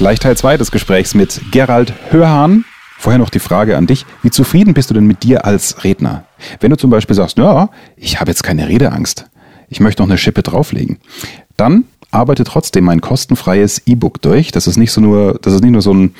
Gleich Teil 2 des Gesprächs mit Gerald Hörhahn. Vorher noch die Frage an dich. Wie zufrieden bist du denn mit dir als Redner? Wenn du zum Beispiel sagst, ja, ich habe jetzt keine Redeangst. Ich möchte noch eine Schippe drauflegen. Dann arbeite trotzdem mein kostenfreies E-Book durch. Das ist nicht so nur, das ist nicht nur so ein,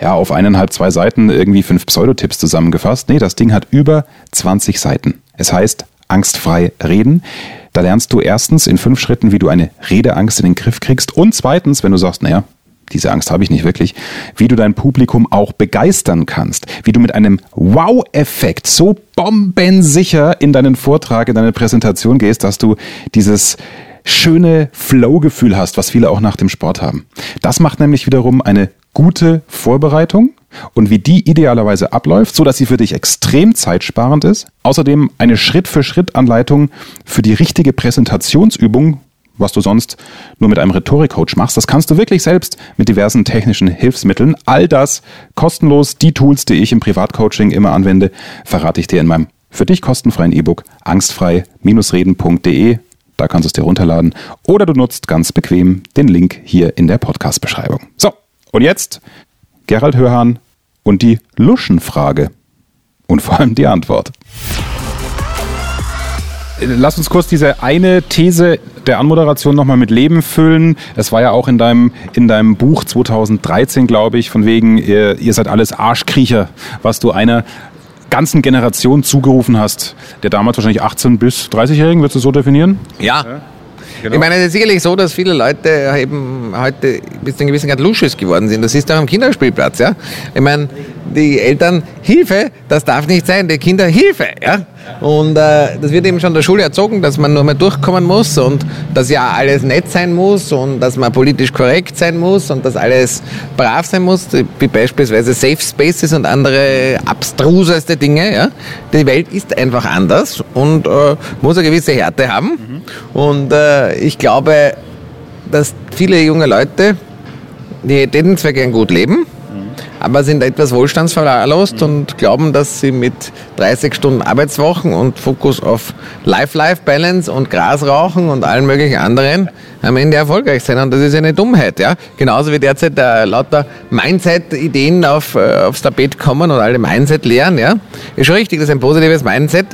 ja, auf eineinhalb, zwei Seiten irgendwie fünf Pseudotipps zusammengefasst. Nee, das Ding hat über 20 Seiten. Es heißt angstfrei reden. Da lernst du erstens in fünf Schritten, wie du eine Redeangst in den Griff kriegst. Und zweitens, wenn du sagst, naja, diese Angst habe ich nicht wirklich, wie du dein Publikum auch begeistern kannst, wie du mit einem Wow-Effekt so bombensicher in deinen Vortrag, in deine Präsentation gehst, dass du dieses schöne Flow-Gefühl hast, was viele auch nach dem Sport haben. Das macht nämlich wiederum eine gute Vorbereitung und wie die idealerweise abläuft, so dass sie für dich extrem zeitsparend ist. Außerdem eine Schritt-für-Schritt-Anleitung für die richtige Präsentationsübung, was du sonst nur mit einem Rhetorikcoach machst. Das kannst du wirklich selbst mit diversen technischen Hilfsmitteln. All das kostenlos. Die Tools, die ich im Privatcoaching immer anwende, verrate ich dir in meinem für dich kostenfreien E-Book angstfrei-reden.de. Da kannst du es dir runterladen. Oder du nutzt ganz bequem den Link hier in der Podcast-Beschreibung. So, und jetzt Gerald Hörhan und die Luschenfrage. Und vor allem die Antwort. Lass uns kurz diese eine These der Anmoderation nochmal mit Leben füllen. Es war ja auch in deinem, in deinem Buch 2013, glaube ich, von wegen, ihr, ihr seid alles Arschkriecher, was du einer ganzen Generation zugerufen hast, der damals wahrscheinlich 18 bis 30-Jährigen, würdest du so definieren? Ja. ja. Genau. Ich meine, es ist sicherlich so, dass viele Leute eben heute bis zu einem gewissen Grad Lusches geworden sind. Das ist auch am Kinderspielplatz, ja. Ich meine, die Eltern, Hilfe, das darf nicht sein, die Kinder, Hilfe, ja. Und äh, das wird eben schon in der Schule erzogen, dass man nur mal durchkommen muss und dass ja alles nett sein muss und dass man politisch korrekt sein muss und dass alles brav sein muss, wie beispielsweise Safe Spaces und andere abstruseste Dinge. Ja? Die Welt ist einfach anders und äh, muss eine gewisse Härte haben. Mhm. Und äh, ich glaube, dass viele junge Leute, die hätten zwar gern gut leben, aber sind etwas wohlstandsverwahrlost mhm. und glauben, dass sie mit 30 Stunden Arbeitswochen und Fokus auf Life-Life-Balance und Grasrauchen und allen möglichen anderen am Ende erfolgreich sein. Und das ist eine Dummheit. Ja? Genauso wie derzeit äh, lauter Mindset-Ideen auf, äh, aufs Tapet kommen und alle Mindset lehren. Ja? Ist schon richtig, dass ein positives Mindset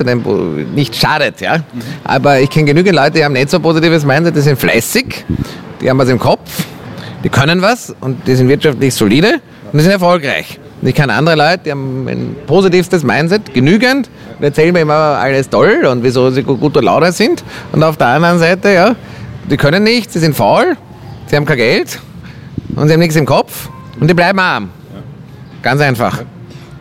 nicht schadet. Ja? Mhm. Aber ich kenne genügend Leute, die haben nicht so positives Mindset, die sind fleißig, die haben was im Kopf, die können was und die sind wirtschaftlich solide und die sind erfolgreich. Ich kenne andere Leute, die haben ein positivstes Mindset, genügend, und erzählen mir immer alles toll und wieso sie guter Lauder sind. Und auf der anderen Seite, ja, die können nichts, sie sind faul, sie haben kein Geld und sie haben nichts im Kopf und die bleiben arm. Ganz einfach.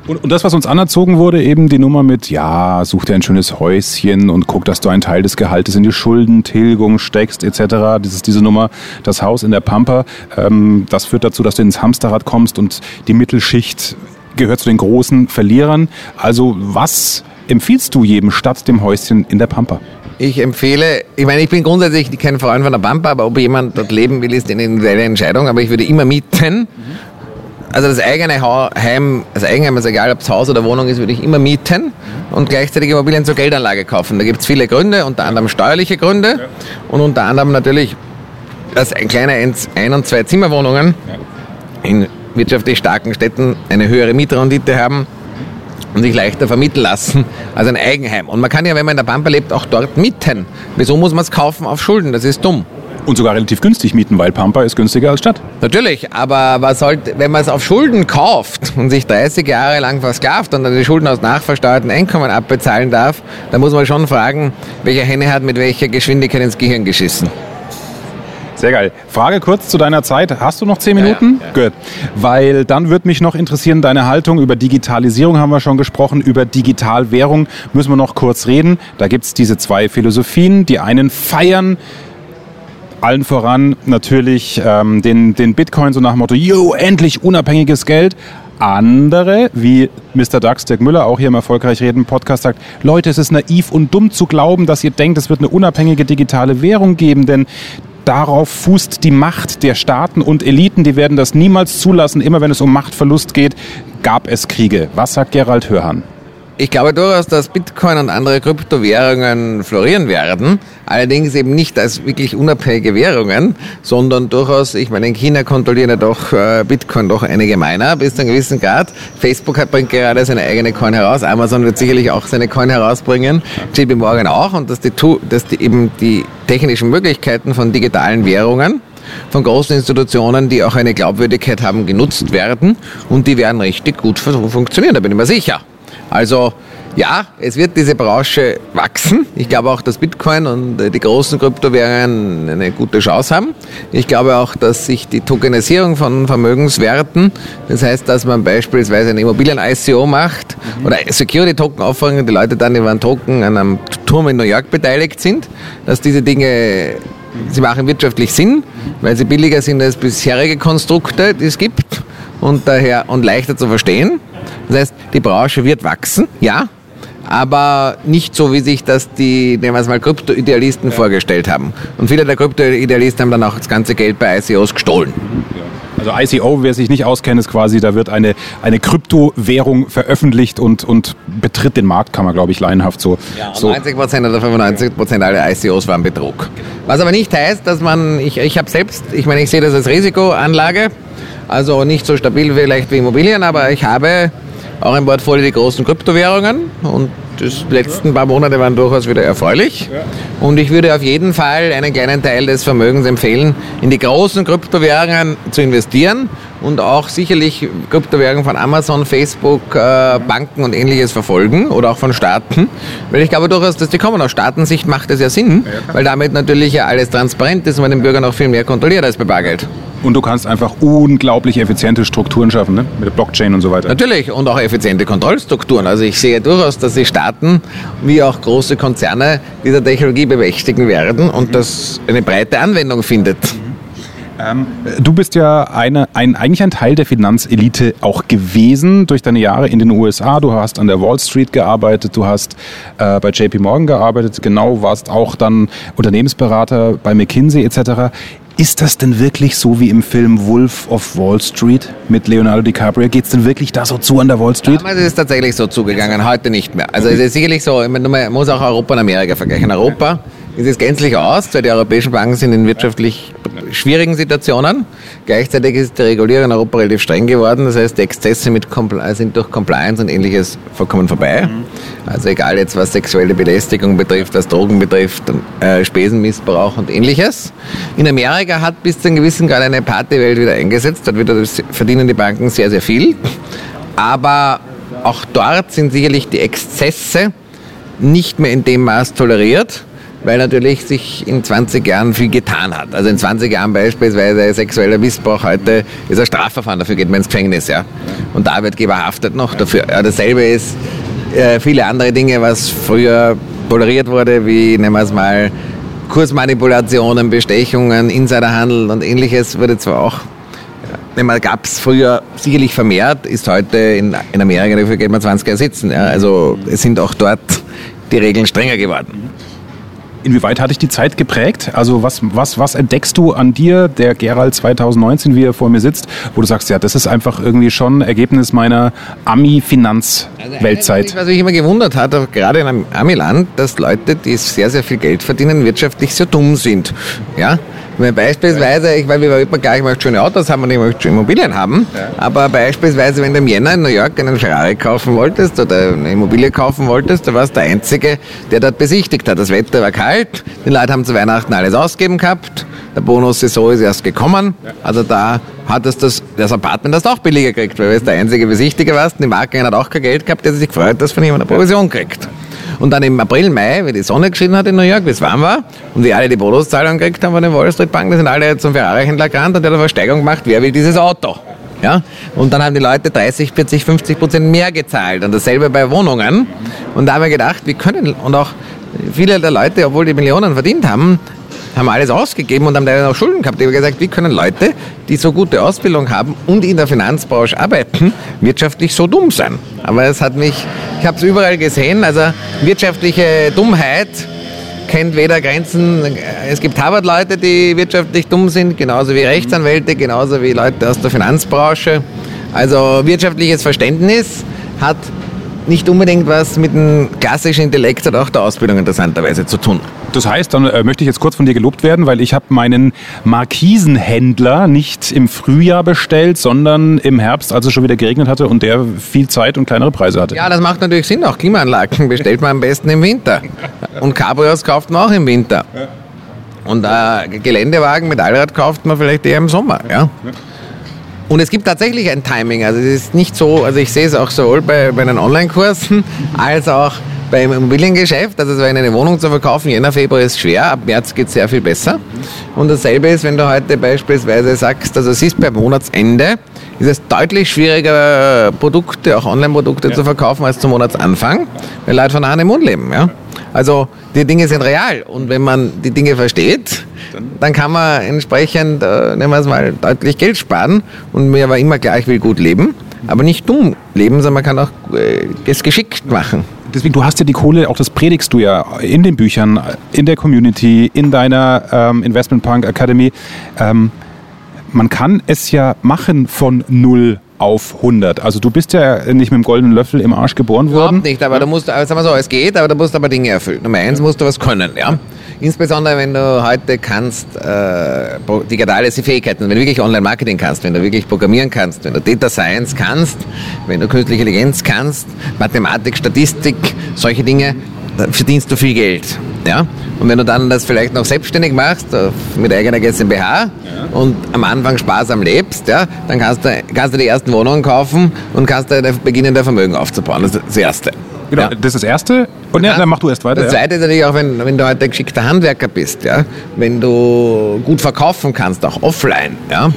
Und, und, das, was uns anerzogen wurde, eben die Nummer mit, ja, such dir ein schönes Häuschen und guck, dass du einen Teil des Gehaltes in die Schuldentilgung steckst, etc. Das ist diese Nummer, das Haus in der Pampa. Ähm, das führt dazu, dass du ins Hamsterrad kommst und die Mittelschicht gehört zu den großen Verlierern. Also was empfiehlst du jedem statt dem Häuschen in der Pampa? Ich empfehle, ich meine, ich bin grundsätzlich kein Freund von der Pampa, aber ob jemand dort leben will, ist eine individuelle Entscheidung. Aber ich würde immer mieten. Mhm also das eigene Heim, das Eigenheim, also egal ob es Haus oder Wohnung ist, würde ich immer mieten und gleichzeitig Immobilien zur Geldanlage kaufen. Da gibt es viele Gründe, unter anderem steuerliche Gründe und unter anderem natürlich, dass ein kleiner Ein- und Zwei-Zimmerwohnungen in wirtschaftlich starken Städten eine höhere Mietrendite haben und sich leichter vermitteln lassen als ein Eigenheim. Und man kann ja, wenn man in der Pampa lebt, auch dort mieten. Wieso muss man es kaufen auf Schulden? Das ist dumm. Und sogar relativ günstig mieten, weil Pampa ist günstiger als Stadt. Natürlich, aber was sollte, wenn man es auf Schulden kauft und sich 30 Jahre lang versklavt und dann die Schulden aus nachversteuerten Einkommen abbezahlen darf, dann muss man schon fragen, welche Henne hat mit welcher Geschwindigkeit ins Gehirn geschissen. Sehr geil. Frage kurz zu deiner Zeit. Hast du noch zehn Minuten? Ja, ja. Gut. Weil dann würde mich noch interessieren, deine Haltung über Digitalisierung haben wir schon gesprochen, über Digitalwährung müssen wir noch kurz reden. Da gibt es diese zwei Philosophien. Die einen feiern allen voran natürlich ähm, den, den Bitcoin so nach dem Motto, yo, endlich unabhängiges Geld. Andere, wie Mr. Dax, Dirk Müller, auch hier im Erfolgreich Reden Podcast sagt, Leute, es ist naiv und dumm zu glauben, dass ihr denkt, es wird eine unabhängige digitale Währung geben, denn darauf fußt die Macht der Staaten und Eliten, die werden das niemals zulassen. Immer wenn es um Machtverlust geht, gab es Kriege. Was sagt Gerald Hörhan? Ich glaube durchaus, dass Bitcoin und andere Kryptowährungen florieren werden. Allerdings eben nicht als wirklich unabhängige Währungen, sondern durchaus, ich meine, in China kontrollieren ja doch äh, Bitcoin doch einige Miner bis zu einem gewissen Grad. Facebook hat, bringt gerade seine eigene Coin heraus. Amazon wird sicherlich auch seine Coin herausbringen. JP Morgan auch. Und dass die, dass die eben die technischen Möglichkeiten von digitalen Währungen von großen Institutionen, die auch eine Glaubwürdigkeit haben, genutzt werden und die werden richtig gut funktionieren, da bin ich mir sicher. Also ja, es wird diese Branche wachsen. Ich glaube auch, dass Bitcoin und die großen Kryptowährungen eine gute Chance haben. Ich glaube auch, dass sich die Tokenisierung von Vermögenswerten, das heißt, dass man beispielsweise ein Immobilien-ICO macht mhm. oder Security-Token auffangen, die Leute dann über einen Token an einem Turm in New York beteiligt sind, dass diese Dinge sie machen wirtschaftlich Sinn, weil sie billiger sind als bisherige Konstrukte, die es gibt und daher und leichter zu verstehen. Das heißt, die Branche wird wachsen, ja, aber nicht so, wie sich das die, nehmen wir es mal, Krypto-Idealisten ja. vorgestellt haben. Und viele der Krypto-Idealisten haben dann auch das ganze Geld bei ICOs gestohlen. Also ICO, wer sich nicht auskennt, ist quasi, da wird eine, eine Kryptowährung veröffentlicht und, und betritt den Markt, kann man glaube ich laienhaft so. Ja, so. 90 oder 95% aller ICOs waren Betrug. Was aber nicht heißt, dass man, ich, ich habe selbst, ich meine, ich sehe das als Risikoanlage, also nicht so stabil vielleicht wie Immobilien, aber ich habe auch im Portfolio die großen Kryptowährungen und die letzten paar Monate waren durchaus wieder erfreulich. Und ich würde auf jeden Fall einen kleinen Teil des Vermögens empfehlen, in die großen Kryptowährungen zu investieren und auch sicherlich Kryptowährungen von Amazon, Facebook, äh, Banken und ähnliches verfolgen oder auch von Staaten. Weil ich glaube durchaus, dass die kommen. Aus Staatensicht macht das ja Sinn, weil damit natürlich ja alles transparent ist und man den Bürger noch viel mehr kontrolliert als bei Bargeld. Und du kannst einfach unglaublich effiziente Strukturen schaffen, ne? mit der Blockchain und so weiter. Natürlich, und auch effiziente Kontrollstrukturen. Also ich sehe durchaus, dass die Staaten wie auch große Konzerne dieser Technologie bemächtigen werden und das eine breite Anwendung findet. Ähm, du bist ja eine, ein, eigentlich ein Teil der Finanzelite auch gewesen durch deine Jahre in den USA. Du hast an der Wall Street gearbeitet, du hast äh, bei JP Morgan gearbeitet, genau, warst auch dann Unternehmensberater bei McKinsey etc. Ist das denn wirklich so wie im Film Wolf of Wall Street mit Leonardo DiCaprio? Geht es denn wirklich da so zu an der Wall Street? Damals ist es tatsächlich so zugegangen, heute nicht mehr. Also es ist sicherlich so, man muss auch Europa und Amerika vergleichen. Europa ist es gänzlich aus, weil die europäischen Banken sind in wirtschaftlich schwierigen Situationen. Gleichzeitig ist die Regulierung in Europa relativ streng geworden. Das heißt, die Exzesse mit sind durch Compliance und ähnliches vollkommen vorbei. Also egal jetzt, was sexuelle Belästigung betrifft, was Drogen betrifft, äh, Spesenmissbrauch und ähnliches. In Amerika hat bis zu einem gewissen Grad eine Partywelt wieder eingesetzt. Dort wieder verdienen die Banken sehr, sehr viel. Aber auch dort sind sicherlich die Exzesse nicht mehr in dem Maß toleriert weil natürlich sich in 20 Jahren viel getan hat. Also in 20 Jahren beispielsweise sexueller Missbrauch heute ist ein Strafverfahren, dafür geht man ins Gefängnis, ja. Und der Arbeitgeber haftet noch dafür. Ja, dasselbe ist äh, viele andere Dinge, was früher toleriert wurde, wie nehmen wir es mal Kursmanipulationen, Bestechungen, Insiderhandel und ähnliches wurde zwar auch gab es früher sicherlich vermehrt, ist heute in, in Amerika, dafür geht man 20 Jahre sitzen. Ja. Also es sind auch dort die Regeln strenger geworden. Inwieweit hat dich die Zeit geprägt? Also was, was, was entdeckst du an dir, der Gerald 2019, wie er vor mir sitzt, wo du sagst, ja, das ist einfach irgendwie schon Ergebnis meiner Ami-Finanz-Weltzeit? Also was mich immer gewundert hat, gerade in einem Ami-Land, dass Leute, die sehr, sehr viel Geld verdienen, wirtschaftlich sehr dumm sind. Ja? Weil beispielsweise, ich weiß, wir wollten gleich mal schöne Autos haben und ich möchte Immobilien haben, ja. aber beispielsweise, wenn du im Jänner in New York einen Ferrari kaufen wolltest oder eine Immobilie kaufen wolltest, da warst du der Einzige, der dort besichtigt hat. Das Wetter war kalt, die Leute haben zu Weihnachten alles ausgegeben gehabt, der Bonus-Saison ist erst gekommen, also da hat es das, das Apartment das auch billiger gekriegt, weil du der einzige Besichtiger warst und die Marke hat auch kein Geld gehabt, der sich gefreut, dass von jemandem eine Provision kriegt. Und dann im April, Mai, wie die Sonne geschienen hat in New York, wie es warm war, und wir alle die Bonuszahlung gekriegt haben von den Wall Street Banken, sind alle zum Ferrari-Händler gerannt und der hat eine Versteigerung gemacht, wer will dieses Auto? Ja? Und dann haben die Leute 30, 40, 50 Prozent mehr gezahlt. Und dasselbe bei Wohnungen. Und da haben wir gedacht, wir können, und auch viele der Leute, obwohl die Millionen verdient haben, haben alles ausgegeben und haben leider noch Schulden gehabt. Ich habe gesagt, wie können Leute, die so gute Ausbildung haben und in der Finanzbranche arbeiten, wirtschaftlich so dumm sein? Aber es hat mich, ich habe es überall gesehen, also wirtschaftliche Dummheit kennt weder Grenzen. Es gibt Harvard-Leute, die wirtschaftlich dumm sind, genauso wie Rechtsanwälte, genauso wie Leute aus der Finanzbranche. Also wirtschaftliches Verständnis hat nicht unbedingt was mit dem klassischen Intellekt oder auch der Ausbildung interessanterweise zu tun. Das heißt, dann äh, möchte ich jetzt kurz von dir gelobt werden, weil ich habe meinen Markisenhändler nicht im Frühjahr bestellt, sondern im Herbst, als es schon wieder geregnet hatte und der viel Zeit und kleinere Preise hatte. Ja, das macht natürlich Sinn. Auch Klimaanlagen bestellt man am besten im Winter. Und Cabrios kauft man auch im Winter. Und äh, Geländewagen mit Allrad kauft man vielleicht eher im Sommer. Ja? Und es gibt tatsächlich ein Timing. Also es ist nicht so, also ich sehe es auch sowohl bei, bei den Online-Kursen als auch beim Immobiliengeschäft. Also eine Wohnung zu verkaufen, Jänner, Februar ist schwer, ab März geht es sehr viel besser. Und dasselbe ist, wenn du heute beispielsweise sagst, also es ist beim Monatsende, ist es deutlich schwieriger, Produkte, auch Online-Produkte ja. zu verkaufen als zum Monatsanfang, weil Leute von Hand im Mund leben. Ja? Also die Dinge sind real und wenn man die Dinge versteht, dann kann man entsprechend, äh, nehmen wir es mal, deutlich Geld sparen. Und mir war immer klar, ich will gut leben, aber nicht dumm leben, sondern man kann auch äh, es geschickt machen. Deswegen, du hast ja die Kohle, auch das predigst du ja in den Büchern, in der Community, in deiner ähm, Investment Punk Academy. Ähm, man kann es ja machen von null auf 100. Also du bist ja nicht mit dem goldenen Löffel im Arsch geboren worden. Überhaupt nicht, aber du musst, sagen wir so, es geht, aber du musst aber Dinge erfüllen. Nummer eins musst du was können, ja. Insbesondere wenn du heute kannst, äh, digitale Fähigkeiten, wenn du wirklich Online-Marketing kannst, wenn du wirklich programmieren kannst, wenn du Data Science kannst, wenn du künstliche Intelligenz kannst, Mathematik, Statistik, solche Dinge, verdienst du viel Geld. Ja? Und wenn du dann das vielleicht noch selbstständig machst, mit eigener GmbH ja. und am Anfang sparsam lebst, ja, dann kannst du, kannst du die ersten Wohnungen kaufen und kannst da beginnen, dein Vermögen aufzubauen. Das ist das Erste. Genau, ja. das ist das Erste. Und ja, dann mach du erst weiter. Das Zweite ist natürlich auch, wenn, wenn du heute ein geschickter Handwerker bist, ja, wenn du gut verkaufen kannst, auch offline, ja,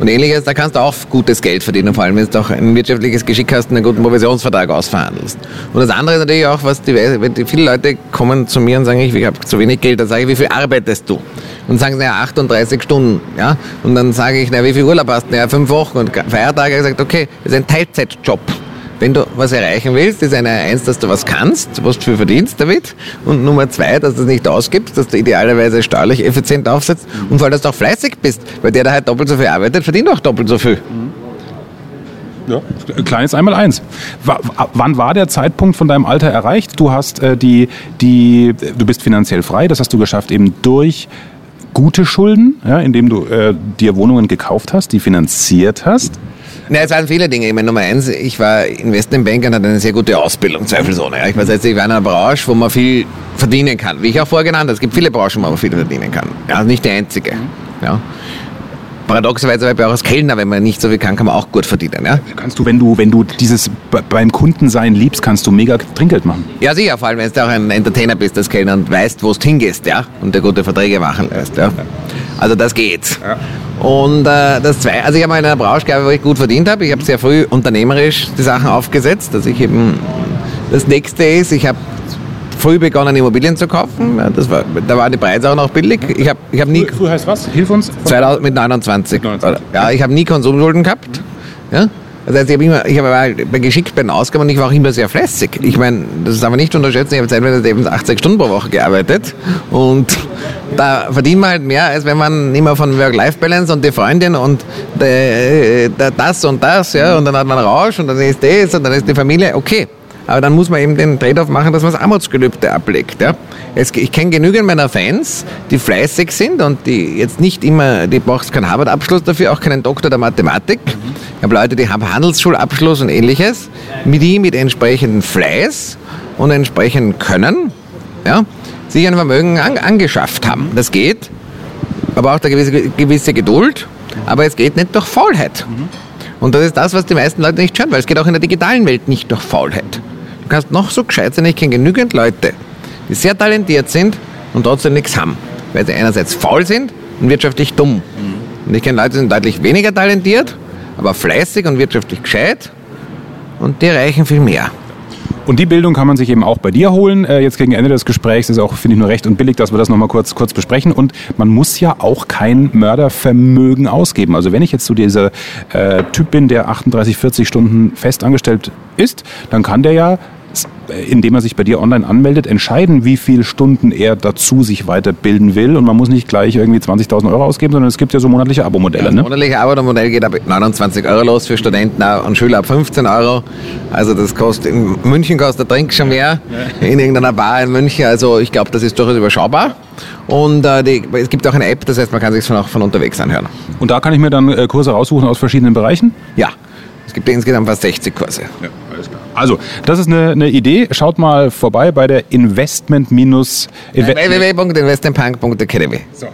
und ähnliches, da kannst du auch gutes Geld verdienen, vor allem wenn du auch ein wirtschaftliches Geschick hast und einen guten Provisionsvertrag ausverhandelst. Und das andere ist natürlich auch, was die, die viele Leute kommen zu mir und sagen, ich, ich habe zu wenig Geld, dann sage ich, wie viel arbeitest du? Und sagen sie, ja, 38 Stunden, ja. Und dann sage ich, na, wie viel Urlaub hast du? Ja, fünf Wochen und Feiertage. Ich gesagt, okay, das ist ein Teilzeitjob. Wenn du was erreichen willst, ist eine eins, dass du was kannst, was du viel verdienst damit. Und Nummer zwei, dass du es nicht ausgibst, dass du idealerweise steuerlich effizient aufsetzt und vor allem, dass du auch fleißig bist. Weil der, der halt doppelt so viel arbeitet, verdient auch doppelt so viel. Ja, kleines einmal eins. Wann war der Zeitpunkt von deinem Alter erreicht? Du hast äh, die, die, du bist finanziell frei, das hast du geschafft eben durch gute Schulden, ja, indem du äh, dir Wohnungen gekauft hast, die finanziert hast. Ja, es waren viele Dinge. Ich meine, Nummer eins, ich war Investmentbanker und hatte eine sehr gute Ausbildung, zweifelsohne. Ich war jetzt, ich war in einer Branche, wo man viel verdienen kann. Wie ich auch vorher genannt habe, es gibt viele Branchen, wo man viel verdienen kann. Ja, nicht die einzige. Ja. Paradoxerweise auch als Kellner, wenn man nicht so viel kann, kann man auch gut verdienen. Ja? Kannst du, wenn du, wenn du dieses beim Kundensein liebst, kannst du mega Trinkgeld machen. Ja, sicher, vor allem wenn du auch ein Entertainer bist als Kellner und weißt, wo du hingehst, ja, und dir gute Verträge machen lässt. Ja. Also das geht. Ja. Und äh, das zwei, also ich habe mal in einer Branche gearbeitet, wo ich gut verdient habe. Ich habe sehr früh unternehmerisch die Sachen aufgesetzt, dass ich eben das nächste ist, ich habe früh begonnen, Immobilien zu kaufen. Das war, da waren die Preise auch noch billig. Ich habe ich hab nie. Früh heißt was? Hilf uns. 2000, mit 29. 29. Ja, ich habe nie Konsumschulden gehabt. Ja? Das heißt, ich habe immer, ich habe geschickt bei den Ausgaben und ich war auch immer sehr fleißig. Ich meine, das ist aber nicht unterschätzen, ich habe zeitweise eben 80 Stunden pro Woche gearbeitet und da verdient man halt mehr, als wenn man immer von Work-Life-Balance und die Freundin und die, das und das, ja, und dann hat man Rausch und dann ist das und dann ist die Familie, okay. Aber dann muss man eben den Trade-off machen, dass man das Armutsgelübde ablegt. Ja? Es, ich kenne genügend meiner Fans, die fleißig sind und die jetzt nicht immer, die brauchst keinen Harvard-Abschluss dafür, auch keinen Doktor der Mathematik. Ich habe Leute, die haben Handelsschulabschluss und ähnliches, mit die mit entsprechendem Fleiß und entsprechendem Können ja, sich ein Vermögen an, angeschafft haben. Das geht, aber auch eine gewisse, gewisse Geduld, aber es geht nicht durch Faulheit. Und das ist das, was die meisten Leute nicht hören, weil es geht auch in der digitalen Welt nicht durch Faulheit kannst noch so gescheit sein, ich kenne genügend Leute, die sehr talentiert sind und trotzdem nichts haben. Weil sie einerseits faul sind und wirtschaftlich dumm. Mhm. Und ich kenne Leute, die sind deutlich weniger talentiert, aber fleißig und wirtschaftlich gescheit und die erreichen viel mehr. Und die Bildung kann man sich eben auch bei dir holen. Äh, jetzt gegen Ende des Gesprächs ist auch, finde ich, nur recht und billig, dass wir das nochmal kurz, kurz besprechen. Und man muss ja auch kein Mördervermögen ausgeben. Also wenn ich jetzt so dieser äh, Typ bin, der 38, 40 Stunden fest angestellt ist, dann kann der ja indem er sich bei dir online anmeldet, entscheiden, wie viele Stunden er dazu sich weiterbilden will. Und man muss nicht gleich irgendwie 20.000 Euro ausgeben, sondern es gibt ja so monatliche Abo-Modelle. Ja, ne? Monatliche Abo-Modell geht ab 29 Euro los für Studenten und Schüler ab 15 Euro. Also das kostet, in München kostet der Trink schon mehr, in irgendeiner Bar in München. Also ich glaube, das ist durchaus überschaubar. Und äh, die, es gibt auch eine App, das heißt, man kann sich von auch von unterwegs anhören. Und da kann ich mir dann äh, Kurse raussuchen aus verschiedenen Bereichen? Ja, es gibt insgesamt fast 60 Kurse. Ja. Also, das ist eine, eine Idee. Schaut mal vorbei bei der Investment- www.investmentpunk.academy. So.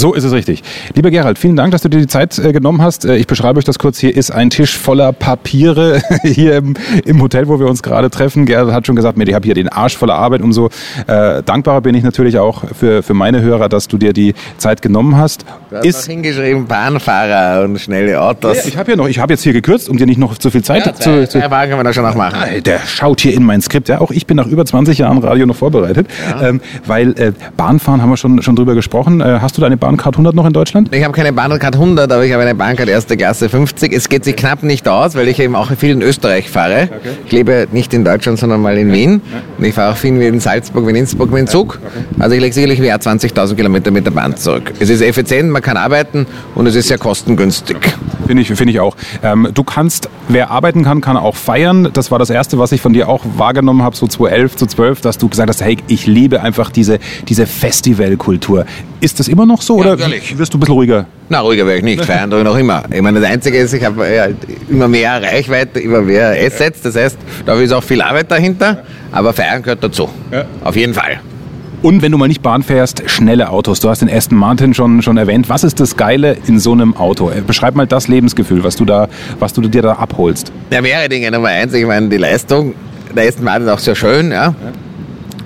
So ist es richtig. Lieber Gerald, vielen Dank, dass du dir die Zeit äh, genommen hast. Äh, ich beschreibe euch das kurz. Hier ist ein Tisch voller Papiere hier im, im Hotel, wo wir uns gerade treffen. Gerald hat schon gesagt, mir, ich habe hier den Arsch voller Arbeit. Umso äh, dankbarer bin ich natürlich auch für, für meine Hörer, dass du dir die Zeit genommen hast. Du hast ist, hingeschrieben Bahnfahrer und schnelle Autos. Ja, ich habe ja noch, ich habe jetzt hier gekürzt, um dir nicht noch zu viel Zeit ja, zu, zu. Zwei Wagen können wir da schon noch machen. Der schaut hier in mein Skript. Ja, auch ich bin nach über 20 Jahren Radio noch vorbereitet, ja. ähm, weil äh, Bahnfahren haben wir schon schon drüber gesprochen. Äh, hast du deine Bahncard 100 noch in Deutschland? Ich habe keine Bahncard 100, aber ich habe eine Bahncard erste Klasse 50. Es geht sich knapp nicht aus, weil ich eben auch viel in Österreich fahre. Okay. Ich lebe nicht in Deutschland, sondern mal in Wien. Und ich fahre auch viel in Salzburg, wie in Innsbruck mit dem Zug. Also ich lege sicherlich mehr 20.000 Kilometer mit der Bahn zurück. Es ist effizient, man kann arbeiten und es ist sehr kostengünstig. Finde ich, find ich auch. Ähm, du kannst, wer arbeiten kann, kann auch feiern. Das war das Erste, was ich von dir auch wahrgenommen habe, so 2011, 2012, dass du gesagt hast, hey, ich liebe einfach diese, diese Festivalkultur. Ist das immer noch so ja, oder natürlich. wirst du ein bisschen ruhiger? Na, ruhiger werde ich nicht. Feiern tue ich noch immer. Ich meine, das Einzige ist, ich habe ja, immer mehr Reichweite, immer mehr Assets. Das heißt, da ist auch viel Arbeit dahinter. Aber feiern gehört dazu. Ja. Auf jeden Fall. Und wenn du mal nicht Bahn fährst, schnelle Autos. Du hast den Aston Martin schon, schon erwähnt. Was ist das Geile in so einem Auto? Beschreib mal das Lebensgefühl, was du, da, was du dir da abholst. Ja, mehrere Dinge. Nummer eins, ich meine, die Leistung. Der Aston Martin ist auch sehr schön, ja.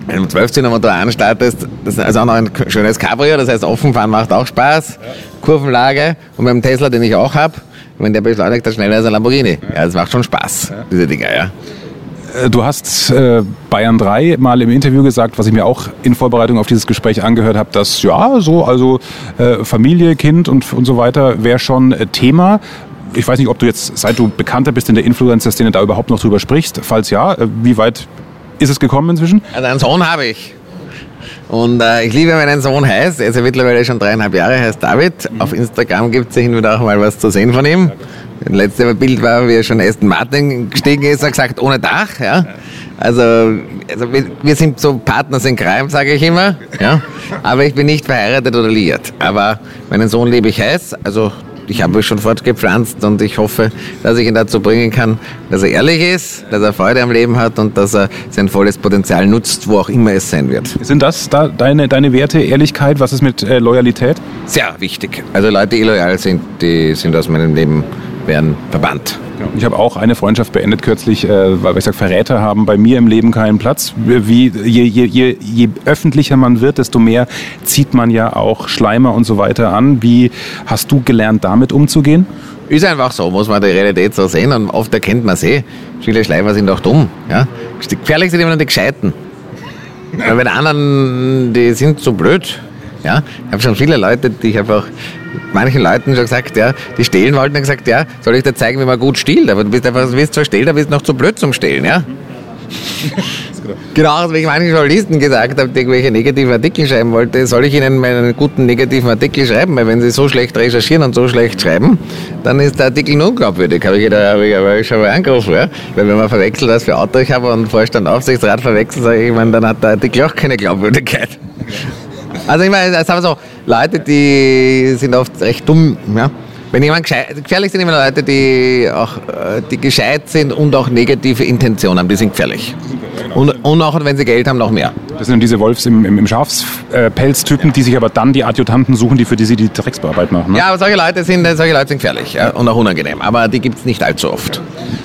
Wenn du mit 12 Motor anstartest, das ist auch noch ein schönes Cabrio, das heißt Offenfahren macht auch Spaß, ja. Kurvenlage und beim Tesla, den ich auch habe, wenn der beschleunigt, dann schneller als ein Lamborghini. Ja, das macht schon Spaß, ja. diese Dinger, ja. Äh, du hast äh, Bayern 3 mal im Interview gesagt, was ich mir auch in Vorbereitung auf dieses Gespräch angehört habe, dass ja, so, also äh, Familie, Kind und, und so weiter wäre schon äh, Thema. Ich weiß nicht, ob du jetzt, seit du bekannter bist in der Influencer-Szene, da überhaupt noch drüber sprichst. Falls ja, äh, wie weit ist es gekommen inzwischen? Also einen Sohn habe ich. Und äh, ich liebe meinen Sohn heiß, er ist ja mittlerweile schon dreieinhalb Jahre, heißt David. Mhm. Auf Instagram gibt es ja hin und wieder auch mal was zu sehen von ihm. Das letzte Bild war, wie er schon Aston Martin gestiegen ist, er gesagt, ohne Dach. Ja. Also, also wir, wir sind so Partners in Crime, sage ich immer. Ja. Aber ich bin nicht verheiratet oder liiert. Aber meinen Sohn liebe ich heiß. Also ich habe schon fortgepflanzt und ich hoffe, dass ich ihn dazu bringen kann, dass er ehrlich ist, dass er Freude am Leben hat und dass er sein volles Potenzial nutzt, wo auch immer es sein wird. Sind das da deine, deine Werte, Ehrlichkeit? Was ist mit äh, Loyalität? Sehr wichtig. Also Leute, die loyal sind, die sind aus meinem Leben werden verbannt. Ich habe auch eine Freundschaft beendet kürzlich, äh, weil ich sage, Verräter haben bei mir im Leben keinen Platz. Wie, je, je, je, je öffentlicher man wird, desto mehr zieht man ja auch Schleimer und so weiter an. Wie hast du gelernt, damit umzugehen? Ist einfach so, muss man die Realität so sehen und oft erkennt man sie. Viele Schleimer sind auch dumm. Ja? Gefährlich sind immer die Gescheiten. Weil bei den anderen, die sind so blöd. Ja? Ich habe schon viele Leute, die ich einfach manchen Leuten schon gesagt, ja, die stehlen wollten, und gesagt, ja, soll ich dir zeigen, wie man gut stiehlt? Aber du bist einfach, du bist zwar stehlen, aber bist noch zu blöd zum Stehlen, ja? genau, wie ich manchen Journalisten gesagt habe, die irgendwelche negativen Artikel schreiben wollte, soll ich ihnen meinen guten negativen Artikel schreiben? Weil wenn sie so schlecht recherchieren und so schlecht schreiben, dann ist der Artikel nur unglaubwürdig. Habe ich, da, habe ich, habe ich schon mal angerufen, ja? Weil wenn man verwechselt, was für Auto ich habe und Vorstand Aufsichtsrat verwechselt, sage ich, ich meine, dann hat der Artikel auch keine Glaubwürdigkeit. Also ich meine, das haben so Leute, die sind oft recht dumm. Ja? Wenn jemand gefährlich sind immer Leute, die auch äh, die gescheit sind und auch negative Intentionen haben, die sind gefährlich. Und, und auch wenn sie Geld haben, noch mehr. Das sind diese Wolfs im, im, im Schafspelztypen, die sich aber dann die Adjutanten suchen, die für die sie die Drecksbearbeit machen. Ne? Ja, aber solche Leute sind, solche Leute sind gefährlich ja, und auch unangenehm. Aber die gibt es nicht allzu oft.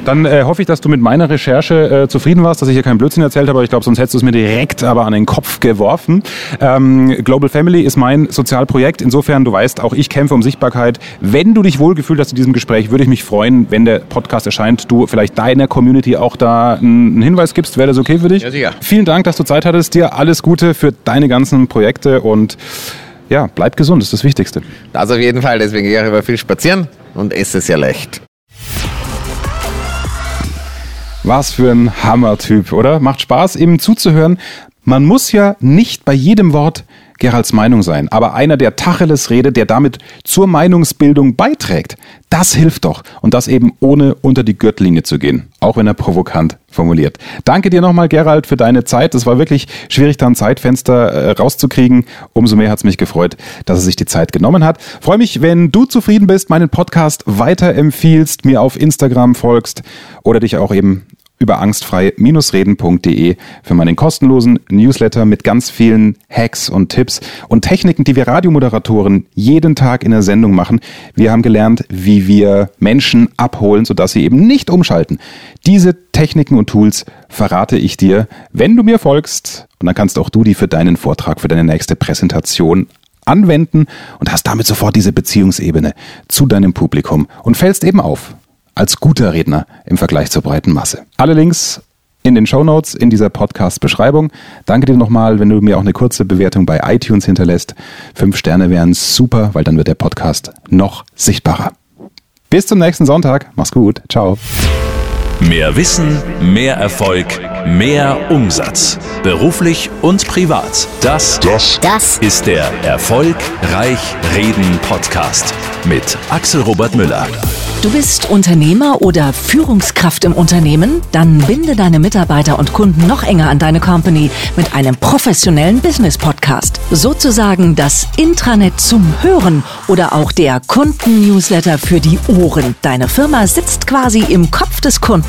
Dann äh, hoffe ich, dass du mit meiner Recherche äh, zufrieden warst, dass ich hier keinen Blödsinn erzählt habe. Ich glaube, sonst hättest du es mir direkt aber an den Kopf geworfen. Ähm, Global Family ist mein Sozialprojekt. Insofern, du weißt, auch ich kämpfe um Sichtbarkeit. Wenn du dich wohlgefühlt hast in diesem Gespräch, würde ich mich freuen, wenn der Podcast erscheint, du vielleicht deiner Community auch da einen Hinweis gibst. Wäre das okay für dich? Ja, sicher. Vielen Dank, dass du Zeit hattest. Dir alles Gute für deine ganzen Projekte und ja, bleib gesund, ist das Wichtigste. Das auf jeden Fall, deswegen gehe ich immer viel spazieren und esse sehr leicht. Was für ein Hammertyp, oder? Macht Spaß, ihm zuzuhören. Man muss ja nicht bei jedem Wort Geralds Meinung sein, aber einer, der Tacheles redet, der damit zur Meinungsbildung beiträgt. Das hilft doch. Und das eben ohne unter die Gürtellinie zu gehen. Auch wenn er provokant formuliert. Danke dir nochmal, Gerald, für deine Zeit. Es war wirklich schwierig, da ein Zeitfenster äh, rauszukriegen. Umso mehr hat es mich gefreut, dass er sich die Zeit genommen hat. Freue mich, wenn du zufrieden bist, meinen Podcast weiterempfiehlst, mir auf Instagram folgst oder dich auch eben über angstfrei-reden.de für meinen kostenlosen Newsletter mit ganz vielen Hacks und Tipps und Techniken, die wir Radiomoderatoren jeden Tag in der Sendung machen. Wir haben gelernt, wie wir Menschen abholen, sodass sie eben nicht umschalten. Diese Techniken und Tools verrate ich dir, wenn du mir folgst. Und dann kannst auch du die für deinen Vortrag, für deine nächste Präsentation anwenden und hast damit sofort diese Beziehungsebene zu deinem Publikum und fällst eben auf als guter Redner im Vergleich zur breiten Masse. Alle Links in den Show Notes in dieser Podcast-Beschreibung. Danke dir nochmal, wenn du mir auch eine kurze Bewertung bei iTunes hinterlässt. Fünf Sterne wären super, weil dann wird der Podcast noch sichtbarer. Bis zum nächsten Sonntag. Mach's gut. Ciao. Mehr Wissen, mehr Erfolg, mehr Umsatz. Beruflich und privat. Das, das, das ist der Erfolgreich Reden Podcast mit Axel Robert Müller. Du bist Unternehmer oder Führungskraft im Unternehmen? Dann binde deine Mitarbeiter und Kunden noch enger an deine Company mit einem professionellen Business Podcast. Sozusagen das Intranet zum Hören oder auch der Kunden-Newsletter für die Ohren. Deine Firma sitzt quasi im Kopf des Kunden